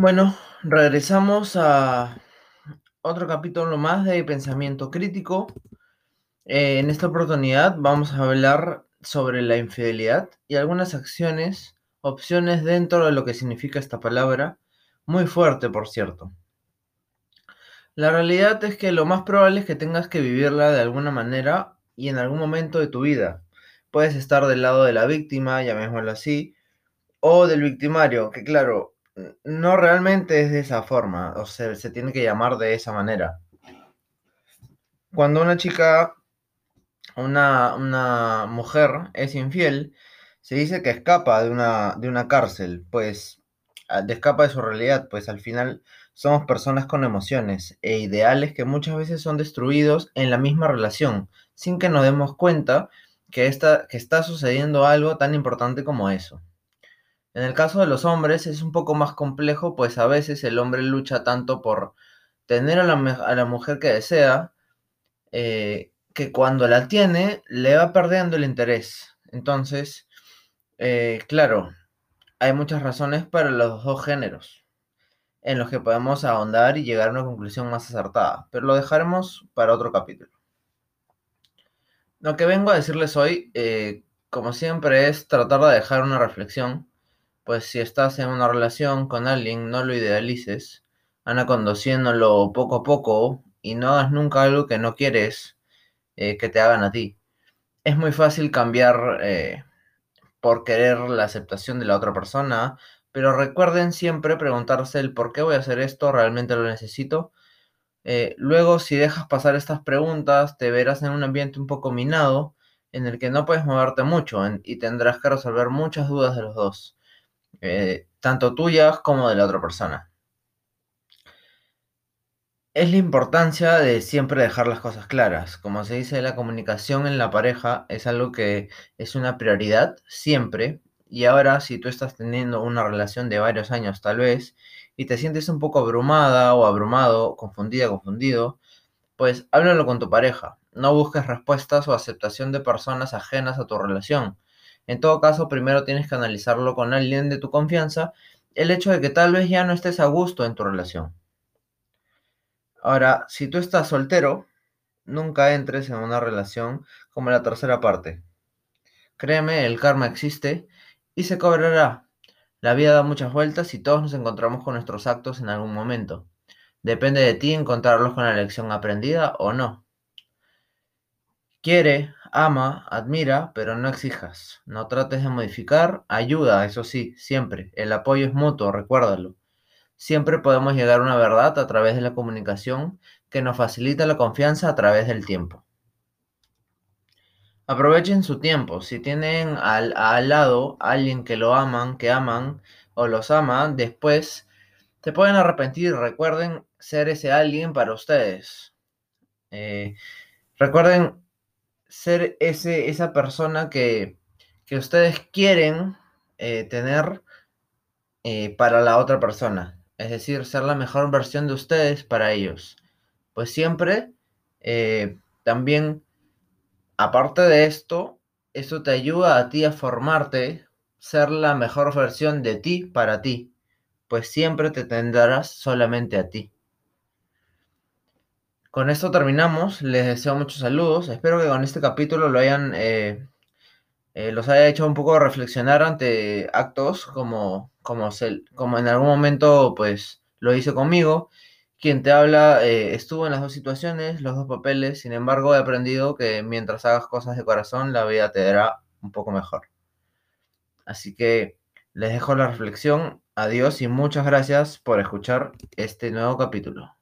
Bueno, regresamos a otro capítulo más de pensamiento crítico. Eh, en esta oportunidad vamos a hablar sobre la infidelidad y algunas acciones, opciones dentro de lo que significa esta palabra, muy fuerte por cierto. La realidad es que lo más probable es que tengas que vivirla de alguna manera y en algún momento de tu vida. Puedes estar del lado de la víctima, llamémoslo así, o del victimario, que claro, no realmente es de esa forma, o sea, se tiene que llamar de esa manera. Cuando una chica, una, una mujer es infiel, se dice que escapa de una, de una cárcel, pues de escapa de su realidad, pues al final somos personas con emociones e ideales que muchas veces son destruidos en la misma relación, sin que nos demos cuenta que, que está sucediendo algo tan importante como eso. En el caso de los hombres es un poco más complejo, pues a veces el hombre lucha tanto por tener a la, mujer que desea, eh, que cuando la tiene le va perdiendo el interés. Entonces, eh, claro, hay muchas razones para los dos géneros en los que podemos ahondar y llegar a una conclusión más acertada, pero lo dejaremos para otro capítulo. Lo que vengo a decirles hoy, eh, como siempre, es tratar de dejar una reflexión pues si estás en una relación con alguien, no lo idealices, anda conduciéndolo poco a poco y no hagas nunca algo que no quieres eh, que te hagan a ti. Es muy fácil cambiar eh, por querer la aceptación de la otra persona, pero recuerden siempre preguntarse el por qué voy a hacer esto, realmente lo necesito. Eh, luego, si dejas pasar estas preguntas, te verás en un ambiente un poco minado en el que no puedes moverte mucho y tendrás que resolver muchas dudas de los dos. Eh, tanto tuyas como de la otra persona. Es la importancia de siempre dejar las cosas claras. Como se dice, la comunicación en la pareja es algo que es una prioridad siempre. Y ahora, si tú estás teniendo una relación de varios años tal vez, y te sientes un poco abrumada o abrumado, confundida, confundido, pues háblalo con tu pareja. No busques respuestas o aceptación de personas ajenas a tu relación en todo caso, primero tienes que analizarlo con alguien de tu confianza, el hecho de que tal vez ya no estés a gusto en tu relación. Ahora, si tú estás soltero, nunca entres en una relación como la tercera parte. Créeme, el karma existe y se cobrará. La vida da muchas vueltas y todos nos encontramos con nuestros actos en algún momento. Depende de ti encontrarlos con la lección aprendida o no. Quiere, ama, admira, pero no exijas. No trates de modificar, ayuda, eso sí, siempre. El apoyo es mutuo, recuérdalo. Siempre podemos llegar a una verdad a través de la comunicación que nos facilita la confianza a través del tiempo. Aprovechen su tiempo. Si tienen al, al lado alguien que lo aman, que aman o los aman, después se pueden arrepentir. Recuerden ser ese alguien para ustedes. Eh, recuerden ser ese, esa persona que, ustedes quieren eh, tener eh, para la otra persona. Es decir, ser la mejor versión de ustedes para ellos. Pues siempre, eh, también, aparte de esto, eso te ayuda a ti a formarte, ser la mejor versión de ti para ti. Pues siempre te tendrás solamente a ti. Con esto terminamos. Les deseo muchos saludos. Espero que con este capítulo lo hayan, eh, eh, los haya hecho un poco reflexionar ante actos como, como, como en algún momento pues lo hice conmigo. Quien te habla eh, estuvo en las dos situaciones, los dos papeles. Sin embargo, he aprendido que mientras hagas cosas de corazón, la vida te dará un poco mejor. Así que les dejo la reflexión. Adiós y muchas gracias por escuchar este nuevo capítulo.